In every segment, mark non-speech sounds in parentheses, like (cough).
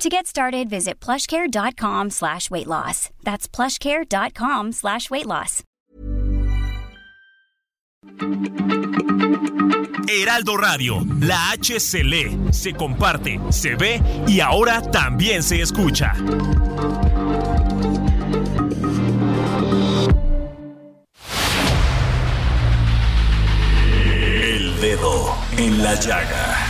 To get started, visit plushcare.com slash weight loss. That's plushcare.com slash weight loss. Heraldo Radio, la H se lee, se comparte, se ve y ahora también se escucha. El dedo en la llaga.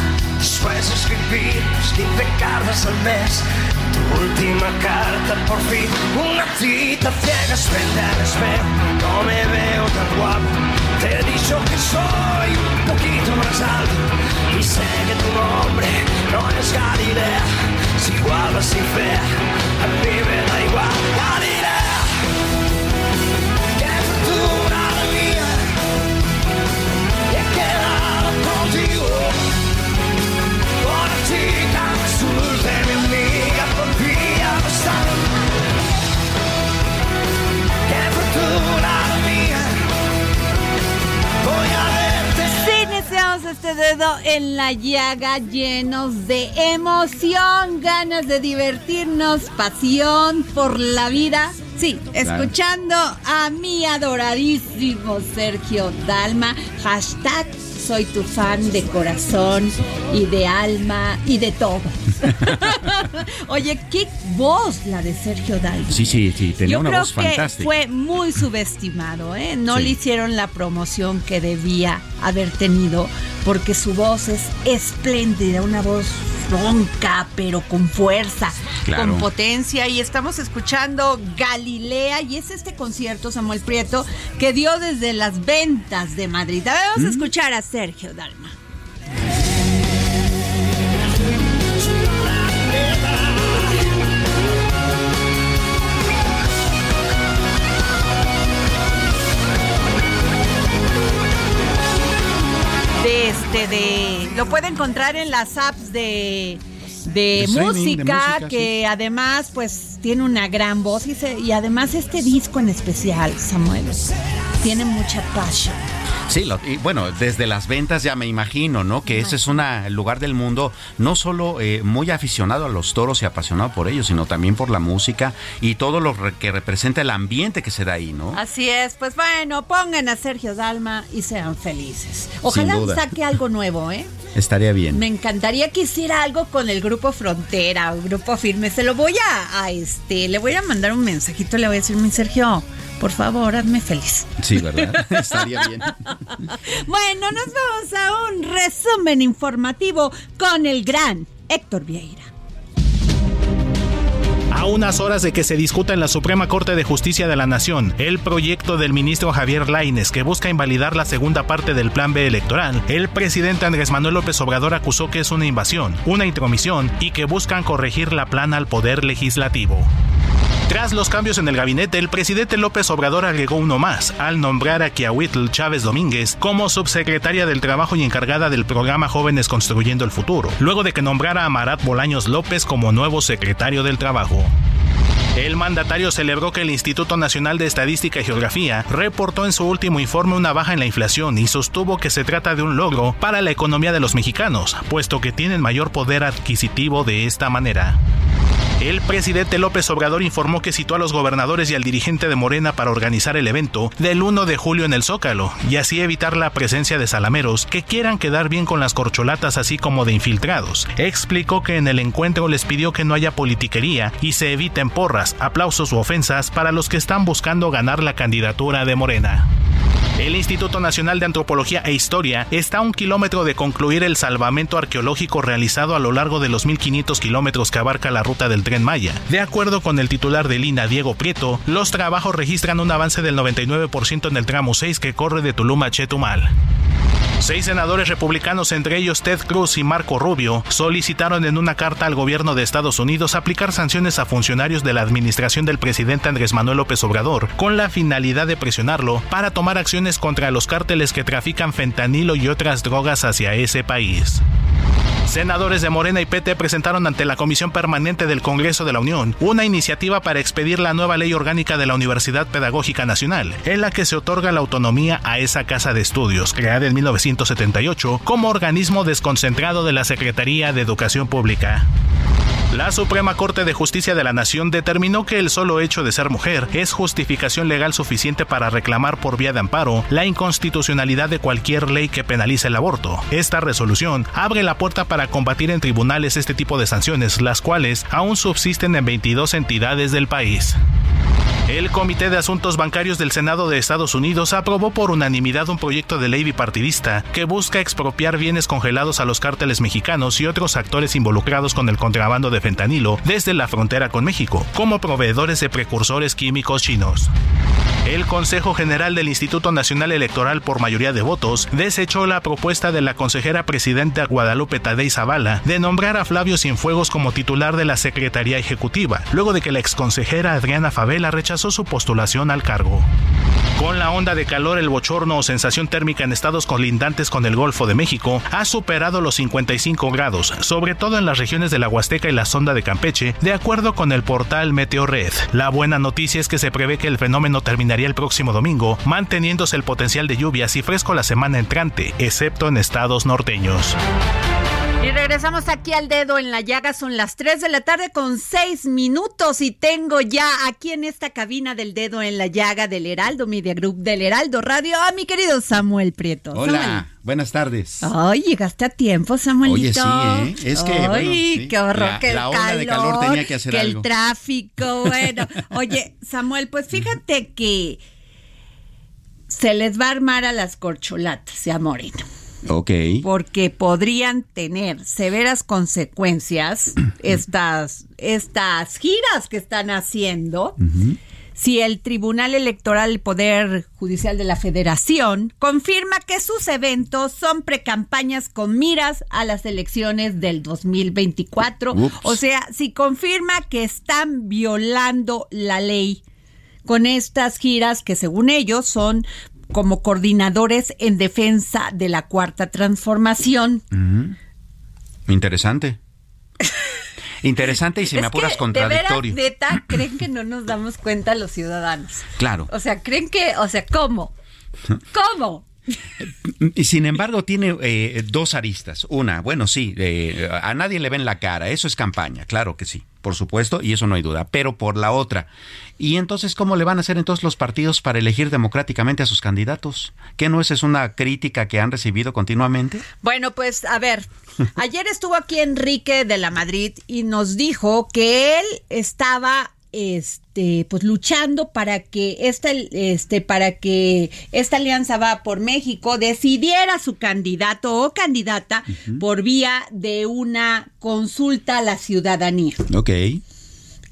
Después de escribir 15 cartas al mes. Tu última carta, por fin, una cita ciega al espejo. No me veo tan guapo. Te he dicho que soy un poquito más alto. Y sé que tu nombre no es Galilea si igual o si fea, a mí me da igual, Galilea. Este dedo en la llaga llenos de emoción, ganas de divertirnos, pasión por la vida. Sí, escuchando a mi adoradísimo Sergio Dalma, hashtag soy tu fan de corazón y de alma y de todo. (laughs) Oye, qué voz la de Sergio Dalma. Sí, sí, sí, tenía una voz creo fantástica. Fue muy subestimado, ¿eh? No Sí. le hicieron la promoción que debía haber tenido, porque su voz es espléndida, una voz ronca, pero con fuerza, Claro. con potencia. Y estamos escuchando Galilea, y es este concierto, Samuel Prieto, que dio desde las ventas de Madrid. A ver, Vamos a Mm. escuchar a Sergio Dalma. de este de lo puede encontrar en las apps de de De streaming, de música, música, que además pues tiene una gran voz y, se- y además este disco en especial Samuel tiene mucha pasión Sí, lo- y bueno, desde las ventas ya me imagino, ¿no? Que ese es un lugar del mundo no solo eh, muy aficionado a los toros y apasionado por ellos, sino también por la música y todo lo re- que representa el ambiente que se da ahí, ¿no? así es pues bueno pongan a Sergio Dalma y sean felices ojalá saque algo nuevo eh Estaría bien. Me encantaría que hiciera algo con el grupo Frontera o Grupo Firme. Se lo voy a, a, este, le voy a mandar un mensajito, le voy a decir, mi Sergio, por favor, hazme feliz. Sí, ¿verdad? (laughs) Estaría bien. (laughs) Bueno, nos vamos a un resumen informativo con el gran Héctor Vieira. A unas horas de que se discuta en la Suprema Corte de Justicia de la Nación el proyecto del ministro Javier Laines que busca invalidar la segunda parte del Plan B electoral, el presidente Andrés Manuel López Obrador acusó que es una invasión, una intromisión y que buscan corregir la plana al poder legislativo. Tras los cambios en el gabinete, el presidente López Obrador agregó uno más al nombrar a Kiahuitl Chávez Domínguez como subsecretaria del Trabajo y encargada del programa Jóvenes Construyendo el Futuro, luego de que nombrara a Marat Bolaños López como nuevo secretario del Trabajo. El mandatario celebró que el Instituto Nacional de Estadística y Geografía reportó en su último informe una baja en la inflación y sostuvo que se trata de un logro para la economía de los mexicanos, puesto que tienen mayor poder adquisitivo de esta manera. El presidente López Obrador informó que citó a los gobernadores y al dirigente de Morena para organizar el evento del 1 de julio en el Zócalo y así evitar la presencia de salameros que quieran quedar bien con las corcholatas así como de infiltrados. Explicó que en el encuentro les pidió que no haya politiquería y se eviten porras, aplausos u ofensas para los que están buscando ganar la candidatura de Morena. El Instituto Nacional de Antropología e Historia está a un kilómetro de concluir el salvamento arqueológico realizado a lo largo de los 1.500 kilómetros que abarca la ruta del tren Maya. De acuerdo con el titular de Lina, Diego Prieto, los trabajos registran un avance del 99% en el tramo 6 que corre de Tulum a Chetumal. Seis senadores republicanos, entre ellos Ted Cruz y Marco Rubio, solicitaron en una carta al gobierno de Estados Unidos aplicar sanciones a funcionarios de la administración del presidente Andrés Manuel López Obrador, con la finalidad de presionarlo para tomar acciones contra los cárteles que trafican fentanilo y otras drogas hacia ese país. Senadores de Morena y PT presentaron ante la Comisión Permanente del Congreso de la Unión una iniciativa para expedir la nueva ley orgánica de la Universidad Pedagógica Nacional, en la que se otorga la autonomía a esa casa de estudios, creada en 1978 como organismo desconcentrado de la Secretaría de Educación Pública. La Suprema Corte de Justicia de la Nación determinó que el solo hecho de ser mujer es justificación legal suficiente para reclamar por vía de amparo la inconstitucionalidad de cualquier ley que penalice el aborto. Esta resolución abre la puerta para combatir en tribunales este tipo de sanciones, las cuales aún subsisten en 22 entidades del país. El Comité de Asuntos Bancarios del Senado de Estados Unidos aprobó por unanimidad un proyecto de ley bipartidista que busca expropiar bienes congelados a los cárteles mexicanos y otros actores involucrados con el contrabando de fentanilo desde la frontera con México, como proveedores de precursores químicos chinos. El Consejo General del Instituto Nacional Electoral por mayoría de votos desechó la propuesta de la consejera presidenta Guadalupe Tadei Zavala de nombrar a Flavio Cienfuegos como titular de la Secretaría Ejecutiva, luego de que la exconsejera Adriana Favela rechazó su postulación al cargo. Con la onda de calor, el bochorno o sensación térmica en estados colindantes con el Golfo de México ha superado los 55 grados, sobre todo en las regiones de la Huasteca y la sonda de Campeche, de acuerdo con el portal Meteorred. La buena noticia es que se prevé que el fenómeno el próximo domingo, manteniéndose el potencial de lluvias y fresco la semana entrante, excepto en estados norteños. Y regresamos aquí al dedo en la llaga. Son las 3 de la tarde con 6 minutos y tengo ya aquí en esta cabina del dedo en la llaga del Heraldo Media Group del Heraldo Radio a mi querido Samuel Prieto. Hola, buenas tardes. Ay, llegaste a tiempo, Samuelito. Oye, sí, ¿eh? Es que, Ay, qué horror, que el la ola calor, de calor tenía que hacer que algo. el tráfico, (laughs) bueno. Oye, Samuel, pues fíjate que se les va a armar a las corcholatas de Moreno Ok. porque podrían tener severas consecuencias (clears throat) estas, estas giras que están haciendo si el Tribunal Electoral, el Poder Judicial de la Federación, confirma que sus eventos son precampañas con miras a las elecciones del 2024. Ups. O sea, si confirma que están violando la ley con estas giras que según ellos son como coordinadores en defensa de la cuarta transformación. Interesante. (laughs) Interesante y si me Es apuras que, contradictorio. De veras, neta, creen que no nos damos cuenta los ciudadanos. Claro. O sea, creen que, o sea, ¿cómo? ¿Cómo? Y sin embargo tiene eh, dos aristas. Una, bueno, sí, eh, a nadie le ven la cara, eso es campaña, claro que sí, por supuesto, y eso no hay duda. Pero por la otra, ¿y entonces cómo le van a hacer entonces los partidos para elegir democráticamente a sus candidatos? ¿Qué no esa es una crítica que han recibido continuamente? Bueno, pues a ver, (laughs) ayer estuvo aquí Enrique de la Madrid y nos dijo que él estaba este pues luchando para que esta este para que esta alianza va por México decidiera su candidato o candidata por vía de una consulta a la ciudadanía Ok.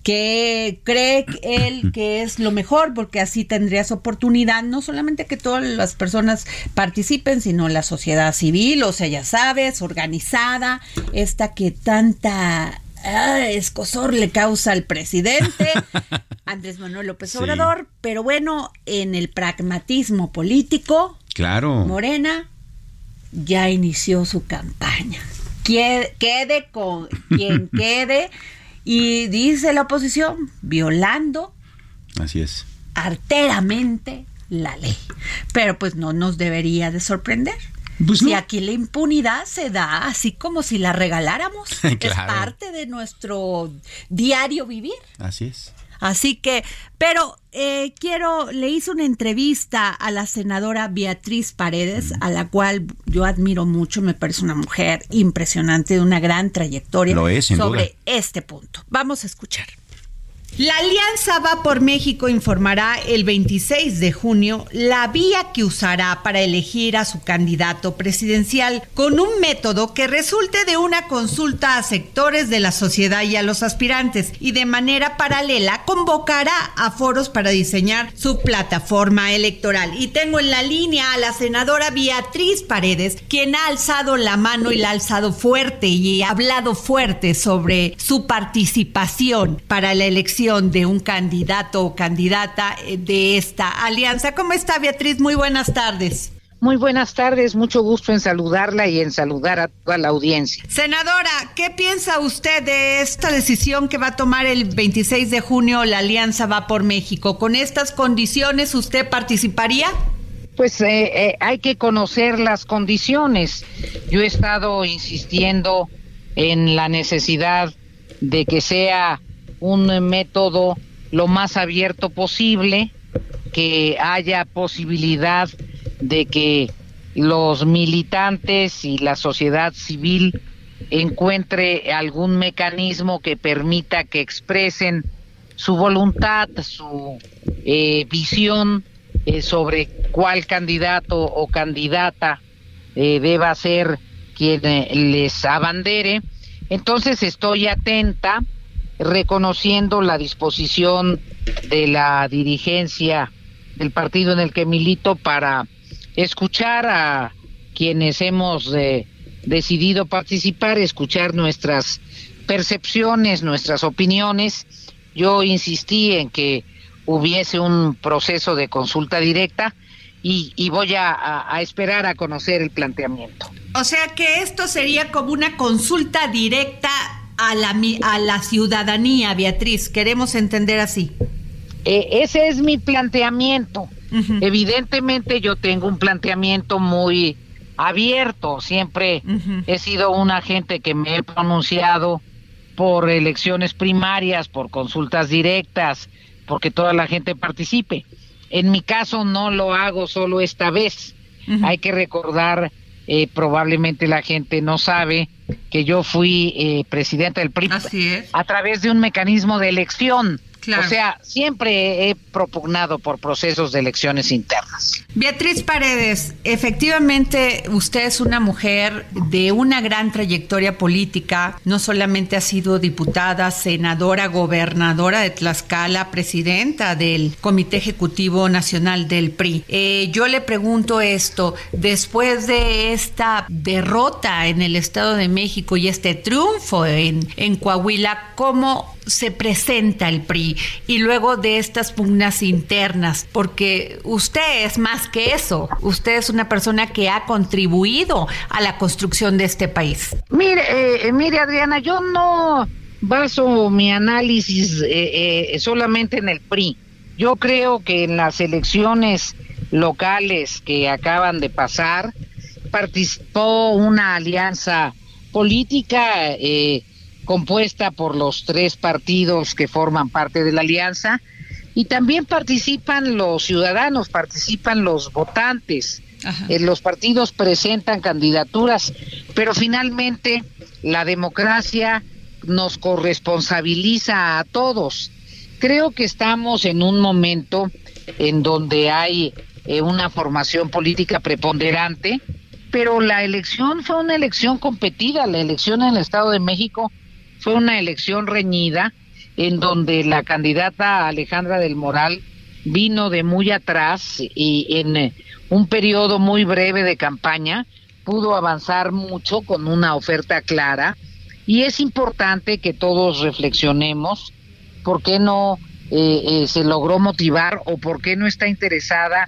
que cree él (clears throat) que es lo mejor porque así tendrías oportunidad no solamente que todas las personas participen sino la sociedad civil o sea ya sabes organizada esta que tanta ah, escosor le causa al presidente (laughs) Andrés Manuel López Sí. Obrador pero bueno en el pragmatismo político Claro. Morena ya inició su campaña. Quede, quede con (laughs) quien quede. Y dice la oposición, violando Así es. arteramente la ley. Pero pues no nos debería de sorprender. Pues y aquí la impunidad se da así como si la regaláramos. (laughs) Es parte de nuestro diario vivir. Así es. Así que, pero eh, quiero, le hice una entrevista a la senadora Beatriz Paredes, a la cual yo admiro mucho, me parece una mujer impresionante, de una gran trayectoria sobre este punto. Vamos a escuchar. La Alianza Va por México informará el 26 de junio la vía que usará para elegir a su candidato presidencial con un método que resulte de una consulta a sectores de la sociedad y a los aspirantes y de manera paralela convocará a foros para diseñar su plataforma electoral. Y tengo en la línea a la senadora Beatriz Paredes, quien ha alzado la mano y la ha alzado fuerte y ha hablado fuerte sobre su participación para la elección de un candidato o candidata eh, de esta alianza. ¿Cómo está Beatriz? Muy buenas tardes. Muy buenas tardes, mucho gusto en saludarla y en saludar a toda la audiencia. Senadora, ¿qué piensa usted de esta decisión que va a tomar el 26 de junio la Alianza Va por México? ¿Con estas condiciones usted participaría? Pues eh, eh, hay que conocer las condiciones. Yo he estado insistiendo en la necesidad de que sea un método lo más abierto posible, que haya posibilidad de que los militantes y la sociedad civil encuentre algún mecanismo que permita que expresen su voluntad, su eh, visión eh, sobre cuál candidato o candidata eh, deba ser quien les abandere. Entonces estoy atenta reconociendo la disposición de la dirigencia del partido en el que milito para escuchar a quienes hemos eh, decidido participar, escuchar nuestras percepciones, nuestras opiniones. Yo insistí en que hubiese un proceso de consulta directa y, voy a, a, esperar a conocer el planteamiento. O sea que esto sería como una consulta directa a la, a la ciudadanía, Beatriz. Queremos entender así. Eh, ese es mi planteamiento. Evidentemente yo tengo un planteamiento muy abierto. Siempre he sido un agente que me he pronunciado por elecciones primarias, por consultas directas, porque toda la gente participe. En mi caso no lo hago solo esta vez. Hay que recordar eh, probablemente la gente no sabe que yo fui eh, presidenta del PRI a través de un mecanismo de elección o sea, siempre he propugnado por procesos de elecciones internas. Beatriz Paredes, efectivamente usted es una mujer de una gran trayectoria política, no solamente ha sido diputada, senadora, gobernadora de Tlaxcala, presidenta del Comité Ejecutivo Nacional del PRI. Eh, yo le pregunto esto, después de esta derrota en el Estado de México y este triunfo en, en Coahuila, ¿cómo se presenta el PRI y luego de estas pugnas internas, porque usted es más que eso, usted es una persona que ha contribuido a la construcción de este país. Mire, eh, mire Adriana, yo no baso mi análisis eh, eh, solamente en el PRI. Yo creo que en las elecciones locales que acaban de pasar participó una alianza política eh, compuesta por los tres partidos que forman parte de la alianza y también participan los ciudadanos, participan los votantes. Eh, los partidos presentan candidaturas, pero finalmente la democracia nos corresponsabiliza a todos. Creo que estamos en un momento en donde hay eh, una formación política preponderante, pero la elección fue una elección competida, la elección en el Estado de México fue una elección reñida en donde la candidata Alejandra del Moral vino de muy atrás y en eh, un periodo muy breve de campaña pudo avanzar mucho con una oferta clara. Y es importante que todos reflexionemos por qué no eh, eh, se logró motivar o por qué no está interesada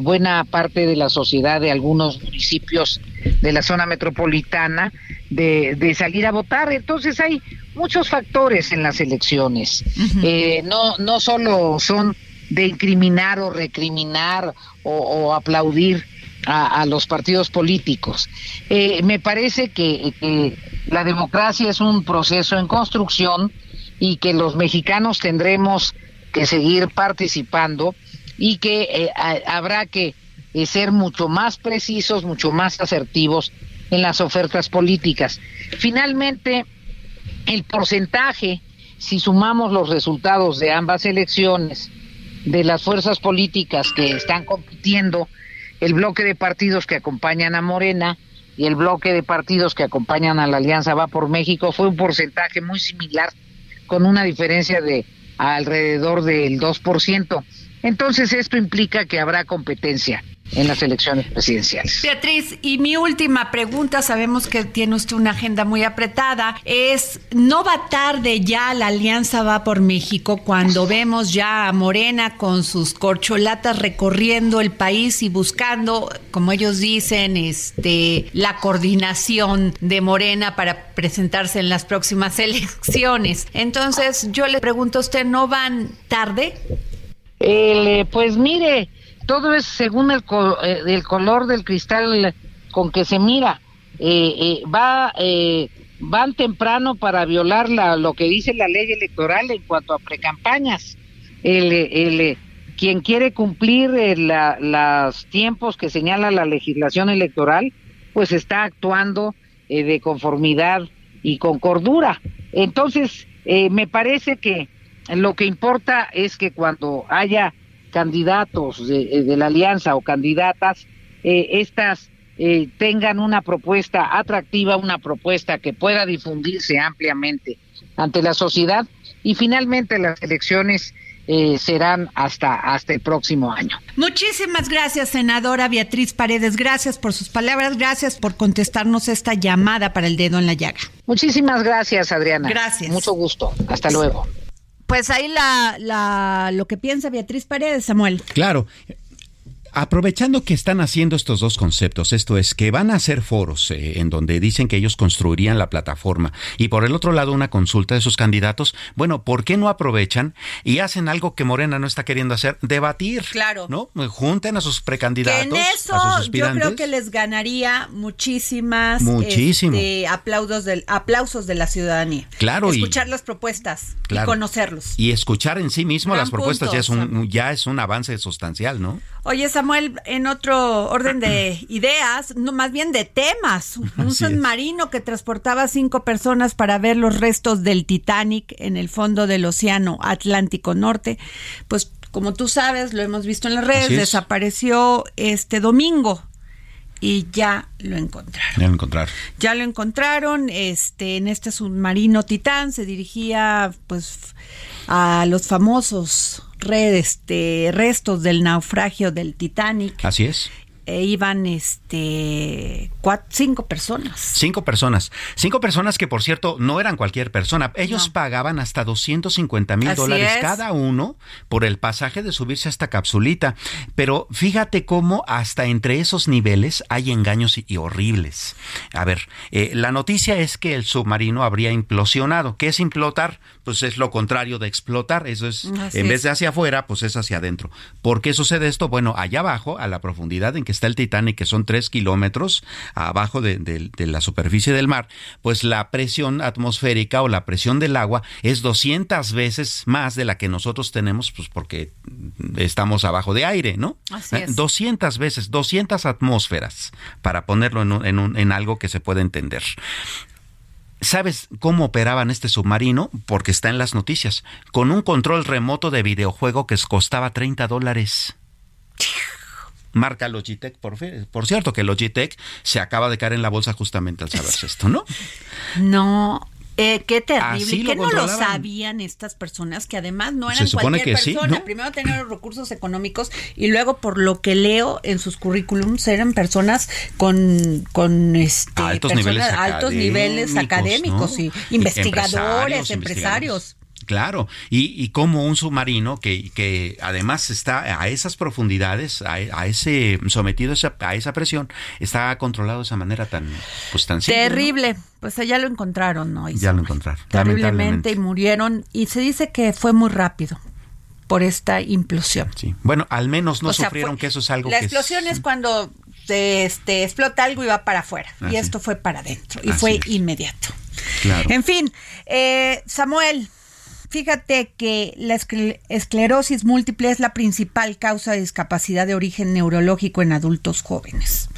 buena parte de la sociedad de algunos municipios de la zona metropolitana de, de salir a votar. Entonces hay muchos factores en las elecciones. eh, no, no solo son de incriminar o recriminar o, aplaudir a, los partidos políticos. Eh, me parece que, la democracia es un proceso en construcción y que los mexicanos tendremos que seguir participando y que eh, habrá que eh, ser mucho más precisos, mucho más asertivos en las ofertas políticas. Finalmente, el porcentaje, si sumamos los resultados de ambas elecciones, de las fuerzas políticas que están compitiendo, el bloque de partidos que acompañan a Morena y el bloque de partidos que acompañan a la Alianza Va por México fue un porcentaje muy similar, con una diferencia de alrededor del 2%. Entonces esto implica que habrá competencia en las elecciones presidenciales. Beatriz, y mi última pregunta, sabemos que tiene usted una agenda muy apretada, es, ¿no va tarde ya la Alianza Va por México cuando vemos ya a Morena con sus corcholatas recorriendo el país y buscando, como ellos dicen, este, la coordinación de Morena para presentarse en las próximas (laughs) elecciones? Entonces, yo le pregunto a usted, ¿no van tarde? Eh, pues mire, todo es según el, eh, color del cristal con que se mira. Eh, eh, va van temprano para violar la, lo que dice la ley electoral en cuanto a precampañas. El, el, quien quiere cumplir los tiempos que señala la legislación electoral, pues está actuando de conformidad y con cordura. Entonces, me parece que lo que importa es que cuando haya candidatos de, eh, de la alianza o candidatas, eh, estas eh, tengan una propuesta atractiva, una propuesta que pueda difundirse ampliamente ante la sociedad y finalmente las elecciones serán hasta, hasta el próximo año. Muchísimas gracias, senadora Beatriz Paredes. Gracias por sus palabras, gracias por contestarnos esta llamada para el dedo en la llaga. Muchísimas gracias, Adriana. Gracias. Mucho gusto. Hasta luego. Pues ahí la, la, lo que piensa Beatriz Paredes, Samuel. Claro, Aprovechando que están haciendo estos dos conceptos, esto es que van a hacer foros eh, en donde dicen que ellos construirían la plataforma y por el otro lado una consulta de sus candidatos, bueno, ¿por qué no aprovechan y hacen algo que Morena no está queriendo hacer? Debatir. Claro. ¿No? Junten a sus precandidatos. en eso a sus yo creo que les ganaría muchísimas Muchísimo. Este, aplausos, del, aplausos de la ciudadanía. Claro. Escuchar las propuestas y conocerlos. Y escuchar en sí mismo las propuestas ya es un, ya es un avance sustancial, ¿no? Oye, Samuel, en otro orden de (clears throat) ideas, no más bien de temas, un submarino que transportaba cinco personas para ver los restos del Titanic en el fondo del Océano Atlántico Norte, pues como tú sabes, lo hemos visto en las redes, desapareció este domingo y ya lo encontraron. Ya lo encontraron. Ya lo encontraron, este, en este submarino Titán se dirigía pues a los famosos de restos del naufragio del Titanic. Así es e iban este cinco personas. Cinco personas. Cinco personas que, por cierto, no eran cualquier persona. Ellos pagaban hasta 250 mil dólares cada uno por el pasaje de subirse a esta capsulita. Pero fíjate cómo hasta entre esos niveles hay engaños y, horribles. A ver, eh, la noticia es que el submarino habría implosionado. ¿Qué es implotar? Pues es lo contrario de explotar. Eso es, en vez de hacia afuera, pues es hacia adentro. ¿Por qué sucede esto? Bueno, allá abajo, a la profundidad en que está el Titanic, que son tres kilómetros abajo de, la superficie del mar, pues la presión atmosférica o la presión del agua es 200 veces más de la que nosotros tenemos, pues porque estamos abajo de aire, ¿no? Así es. 200 veces, 200 atmósferas, para ponerlo en, en algo que se pueda entender. ¿Sabes cómo operaban este submarino? Porque está en las noticias. Con un control remoto de videojuego que costaba 30 dólares marca Logitech, por, por cierto, que Logitech se acaba de caer en la bolsa justamente al saberse esto, ¿no? No, eh, qué terrible. ¿Qué no lo sabían estas personas que además no eran cualquier persona? Primero tener los recursos económicos y luego, por lo que leo en sus currículums, eran personas con, con este, altos, niveles altos niveles académicos y investigadores, empresarios. Claro, y, y como un submarino que, que además está a esas profundidades, a, ese sometido a esa, a esa, presión, está controlado de esa manera tan, pues, tan Terrible. Pues ya lo encontraron, ¿no? Ya lo encontraron. Terriblemente y murieron. Y se dice que fue muy rápido por esta implosión. Sí. Bueno, al menos no sufrieron que eso es algo la que... explosión es cuando este, explota algo y va para afuera. y esto fue para adentro y fue inmediato. En fin, eh, Samuel, Fíjate que la esclerosis múltiple es la principal causa de discapacidad de origen neurológico en adultos jóvenes.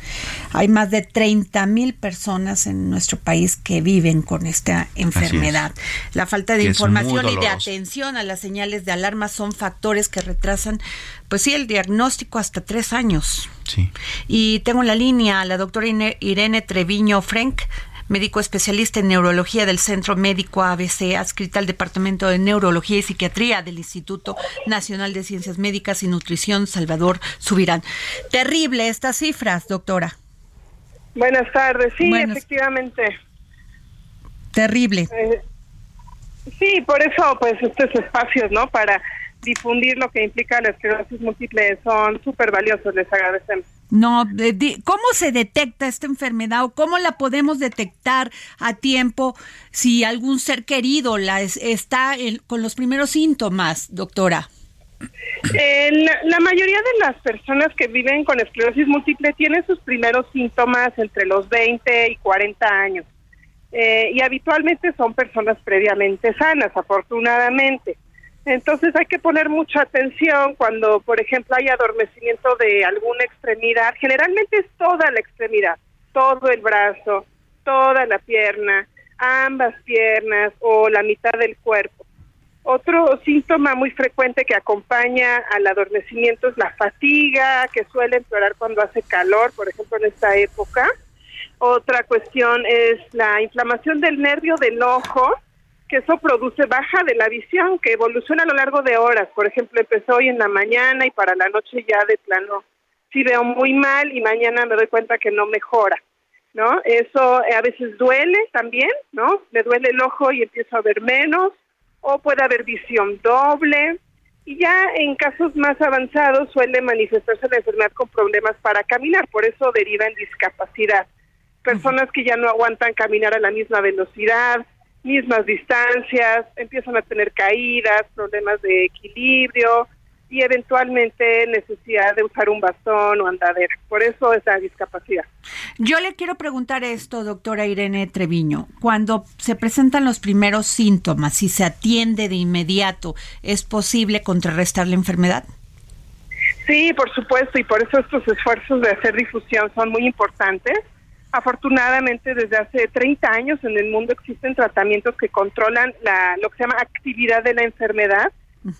Hay más de 30 mil personas en nuestro país que viven con esta enfermedad. La falta de información y de atención a las señales de alarma son factores que retrasan, pues sí, el diagnóstico hasta tres años. Sí. Y tengo en la línea a la doctora Irene Treviño Frank médico especialista en neurología del Centro Médico ABC, adscrita al Departamento de Neurología y Psiquiatría del Instituto Nacional de Ciencias Médicas y Nutrición, Salvador Subirán. Terrible estas cifras, doctora. Buenas tardes, sí, efectivamente. Terrible. Eh, sí, por eso, pues, estos espacios, ¿no? Para difundir lo que implica la esclerosis múltiple son súper valiosos, les agradecemos. No, ¿cómo se detecta esta enfermedad o cómo la podemos detectar a tiempo si algún ser querido la está con los primeros síntomas, doctora? Eh, la, mayoría de las personas que viven con esclerosis múltiple tienen sus primeros síntomas entre los 20 y 40 años. Eh, y habitualmente son personas previamente sanas, afortunadamente. Entonces hay que poner mucha atención cuando, por ejemplo, hay adormecimiento de alguna extremidad. Generalmente es toda la extremidad, todo el brazo, toda la pierna, ambas piernas o la mitad del cuerpo. Otro síntoma muy frecuente que acompaña al adormecimiento es la fatiga, que suele empeorar cuando hace calor, por ejemplo, en esta época. Otra cuestión es la inflamación del nervio del ojo, que eso produce baja de la visión, que evoluciona a lo largo de horas. Por ejemplo, empezó hoy en la mañana y para la noche ya de plano sí veo muy mal y mañana me doy cuenta que no mejora, ¿no? Eso a veces duele también, ¿no? Me duele el ojo y empiezo a ver menos, o puede haber visión doble, y ya en casos más avanzados suele manifestarse la enfermedad con problemas para caminar, por eso deriva en discapacidad. Personas que ya no aguantan caminar a la misma velocidad, mismas distancias, empiezan a tener caídas, problemas de equilibrio y eventualmente necesidad de usar un bastón o andadera. Por eso es la discapacidad. Yo le quiero preguntar esto, doctora Irene Treviño. Cuando se presentan los primeros síntomas, si se atiende de inmediato, ¿es posible contrarrestar la enfermedad? Sí, por supuesto, y por eso estos esfuerzos de hacer difusión son muy importantes Afortunadamente, desde hace 30 años en el mundo existen tratamientos que controlan la, lo que se llama actividad de la enfermedad,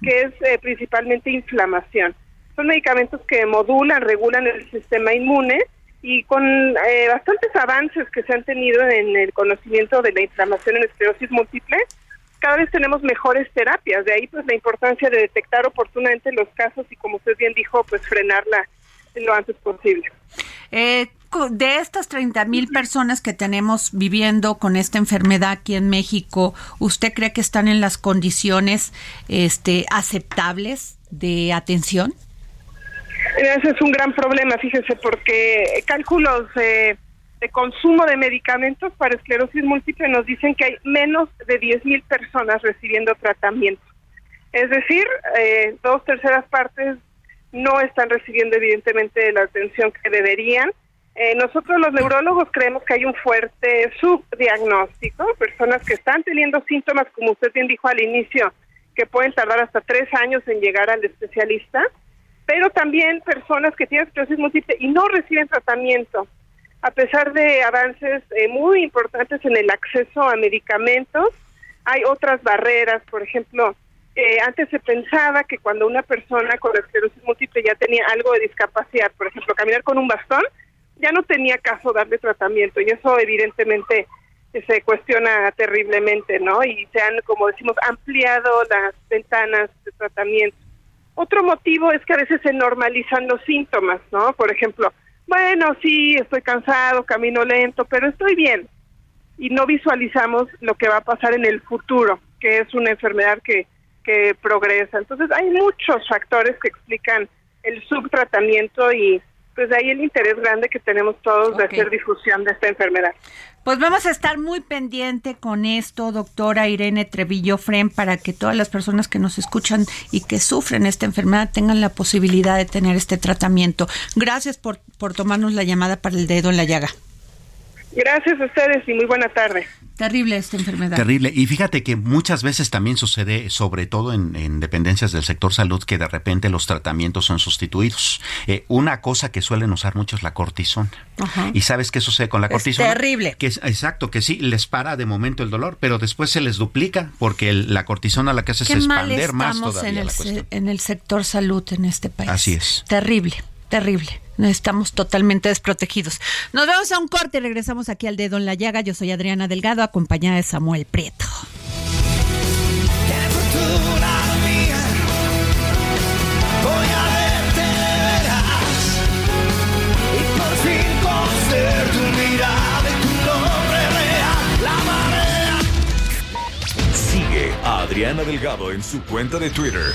que es eh, principalmente inflamación. Son medicamentos que modulan, regulan el sistema inmune y con eh, bastantes avances que se han tenido en el conocimiento de la inflamación en esclerosis múltiple, cada vez tenemos mejores terapias. De ahí, pues, la importancia de detectar oportunamente los casos y, como usted bien dijo, pues, frenarla lo antes posible. Eh, de estas 30 mil personas que tenemos viviendo con esta enfermedad aquí en México, ¿usted cree que están en las condiciones este, aceptables de atención? Ese es un gran problema, fíjese, porque cálculos de consumo de medicamentos para esclerosis múltiple nos dicen que hay menos de 10 mil personas recibiendo tratamiento. Es decir, eh, dos terceras partes no están recibiendo evidentemente la atención que deberían eh, nosotros los neurólogos creemos que hay un fuerte subdiagnóstico, personas que están teniendo síntomas, como usted bien dijo al inicio, que pueden tardar hasta tres años en llegar al especialista, pero también personas que tienen esclerosis múltiple y no reciben tratamiento, a pesar de avances eh, muy importantes en el acceso a medicamentos, hay otras barreras, por ejemplo, eh, antes se pensaba que cuando una persona con esclerosis múltiple ya tenía algo de discapacidad, por ejemplo, caminar con un bastón, ya no tenía caso darle tratamiento y eso evidentemente se cuestiona terriblemente, ¿no? Y se han, como decimos, ampliado las ventanas de tratamiento. Otro motivo es que a veces se normalizan los síntomas, ¿no? Por ejemplo, bueno, sí, estoy cansado, camino lento, pero estoy bien. Y no visualizamos lo que va a pasar en el futuro, que es una enfermedad que, que progresa. Entonces, hay muchos factores que explican el subtratamiento y pues ahí el interés grande que tenemos todos de hacer difusión de esta enfermedad. Pues vamos a estar muy pendiente con esto, doctora Irene Trevillo Fren, para que todas las personas que nos escuchan y que sufren esta enfermedad tengan la posibilidad de tener este tratamiento. Gracias por por tomarnos la llamada para el dedo en la llaga. Gracias a ustedes y muy buena tarde. Terrible esta enfermedad. Terrible. Y fíjate que muchas veces también sucede, sobre todo en, dependencias del sector salud, que de repente los tratamientos son sustituidos. Eh, una cosa que suelen usar mucho es la cortisona. ¿Y sabes qué sucede con la cortisona? Es terrible. Que es, exacto, que sí, les para de momento el dolor, pero después se les duplica porque la cortisona la que hace es expander más todavía en el, la cuestión. en el sector salud en este país. Así es. Terrible, terrible. Estamos totalmente desprotegidos. Nos vemos a un corte y regresamos aquí al dedo en la llaga. Yo soy Adriana Delgado, acompañada de Samuel Prieto. Voy a verte, verás. Y por fin conocer tu mirada y tu nombre real, la marea. Sigue a Adriana Delgado en su cuenta de Twitter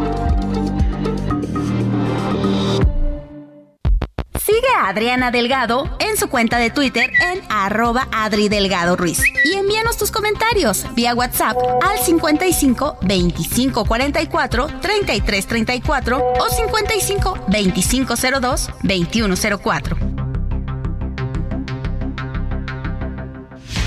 Sigue a Adriana Delgado en su cuenta de Twitter en arroba Adri Delgado Ruiz. Y envíanos tus comentarios vía WhatsApp al 55 25 44 33 34 o 55 25 02 21 04.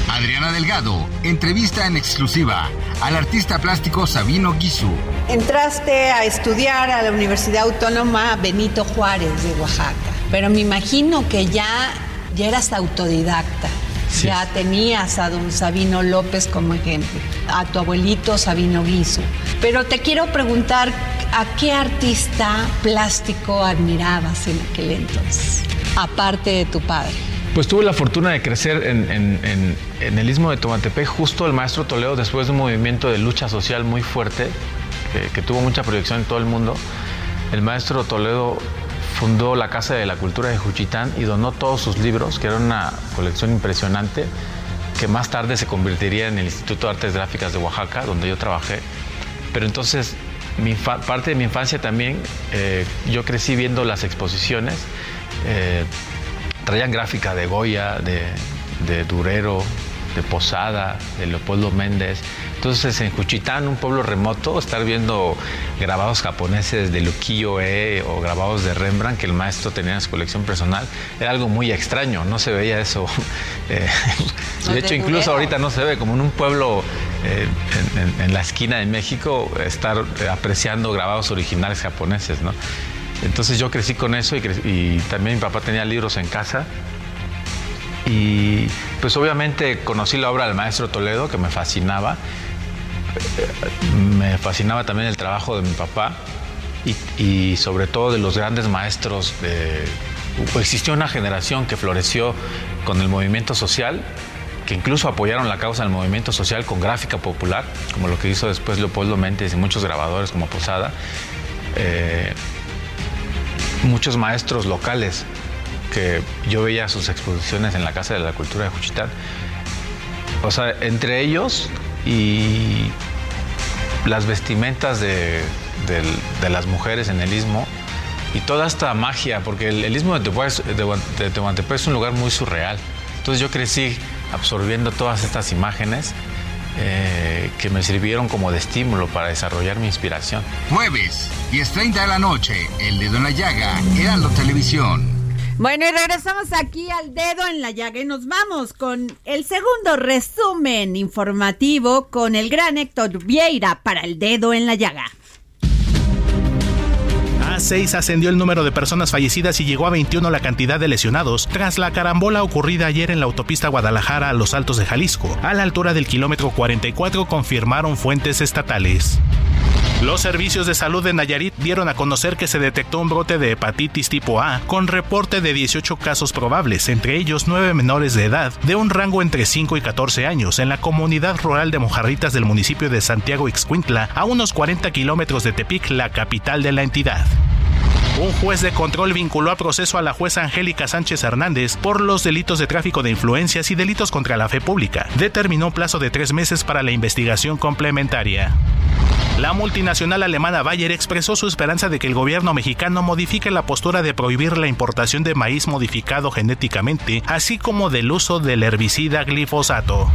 Adriana Delgado entrevista en exclusiva al artista plástico Sabino Guisu. Entraste a estudiar a la Universidad Autónoma Benito Juárez de Oaxaca, pero me imagino que ya, ya eras autodidacta. Ya tenías a don Sabino López como ejemplo, a tu abuelito Sabino Guisu. Pero te quiero preguntar, ¿a qué artista plástico admirabas en aquel entonces? Aparte de tu padre. Pues tuve la fortuna de crecer en, en- en- en el istmo de Tomatepec, justo el maestro Toledo, después de un movimiento de lucha social muy fuerte, que, que tuvo mucha proyección en todo el mundo. El maestro Toledo fundó la Casa de la Cultura de Juchitán y donó todos sus libros, que era una colección impresionante, que más tarde se convertiría en el Instituto de Artes Gráficas de Oaxaca, donde yo trabajé. Pero entonces, mi parte de mi infancia también, eh, yo crecí viendo las exposiciones. eh, traían gráfica de Goya, de, de Durero, de Posada, de Leopoldo Méndez. Entonces en Juchitán, un pueblo remoto, estar viendo grabados japoneses de Lukiyo-e o grabados de Rembrandt que el maestro tenía en su colección personal, era algo muy extraño, no se veía eso. (laughs) Eh, de hecho, incluso ahorita no se ve como en un pueblo eh, en, en- en la esquina de México estar apreciando grabados originales japoneses, ¿no? Entonces yo crecí con eso y, y también mi papá tenía libros en casa. Y pues obviamente conocí la obra del maestro Toledo que me fascinaba. Me fascinaba también el trabajo de mi papá y, sobre todo de los grandes maestros. Existió una generación que floreció con el movimiento social, que incluso apoyaron la causa del movimiento social con gráfica popular, como lo que hizo después Leopoldo Méndez y muchos grabadores como Posada. Eh, muchos maestros locales que yo veía sus exposiciones en la Casa de la Cultura de Juchitán. O sea, entre ellos y las vestimentas de, del- de las mujeres en el istmo y toda esta magia, porque el, el istmo de de, de Tehuantepec es un lugar muy surreal. Entonces yo crecí absorbiendo todas estas imágenes eh, que me sirvieron como de estímulo para desarrollar mi inspiración. Jueves, 10.30 de la noche, El Dedo en la Llaga, Heraldo Televisión. Bueno, y regresamos aquí al dedo en la llaga y nos vamos con el segundo resumen informativo con el gran Héctor Vieira para el dedo en la llaga. A 6 ascendió el número de personas fallecidas y llegó a 21 la cantidad de lesionados tras la carambola ocurrida ayer en la autopista Guadalajara a los Altos de Jalisco. A la altura del kilómetro 44 confirmaron fuentes estatales. Los servicios de salud de Nayarit dieron a conocer que se detectó un brote de hepatitis tipo A con reporte de 18 casos probables, entre ellos 9 menores de edad de un rango entre 5 y 14 años en la comunidad rural de Mojarritas del municipio de Santiago Ixcuintla, a unos 40 kilómetros de Tepic, la capital de la entidad. Un juez de control vinculó a proceso a la jueza Angélica Sánchez Hernández por los delitos de tráfico de influencias y delitos contra la fe pública. Determinó plazo de tres meses para la investigación complementaria. La multinacional alemana Bayer expresó su esperanza de que el gobierno mexicano modifique la postura de prohibir la importación de maíz modificado genéticamente, así como del uso del herbicida glifosato.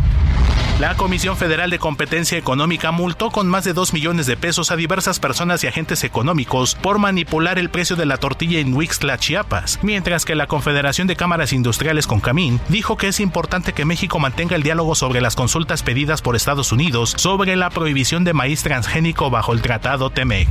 La Comisión Federal de Competencia Económica multó con más de 2 millones de pesos a diversas personas y agentes económicos por manipular el precio de la tortilla en Huixtla, Chiapas, mientras que la Confederación de Cámaras Industriales Concamín dijo que es importante que México mantenga el diálogo sobre las consultas pedidas por Estados Unidos sobre la prohibición de maíz transgénico bajo el Tratado TEMEC.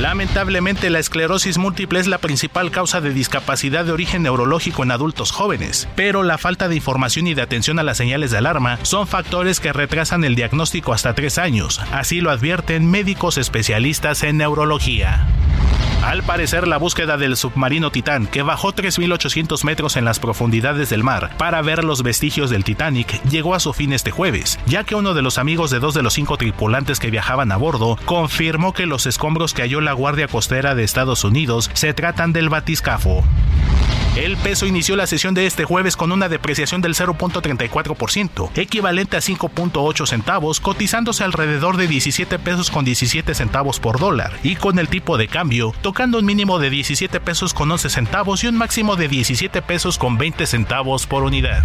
Lamentablemente la esclerosis múltiple es la principal causa de discapacidad de origen neurológico en adultos jóvenes, pero la falta de información y de atención a las señales de alarma son factores que retrasan el diagnóstico hasta tres años, así lo advierten médicos especialistas en neurología. Al parecer, la búsqueda del submarino Titán, que bajó 3.800 metros en las profundidades del mar para ver los vestigios del Titanic, llegó a su fin este jueves, ya que uno de los amigos de dos de los cinco tripulantes que viajaban a bordo confirmó que los escombros que halló la Guardia Costera de Estados Unidos se tratan del batiscafo. El peso inició la sesión de este jueves con una depreciación del 0.34%, equivalente a 5.8 centavos, cotizándose alrededor de 17 pesos con 17 centavos por dólar, y con el tipo de cambio tocando un mínimo de 17 pesos con 11 centavos y un máximo de 17 pesos con 20 centavos por unidad.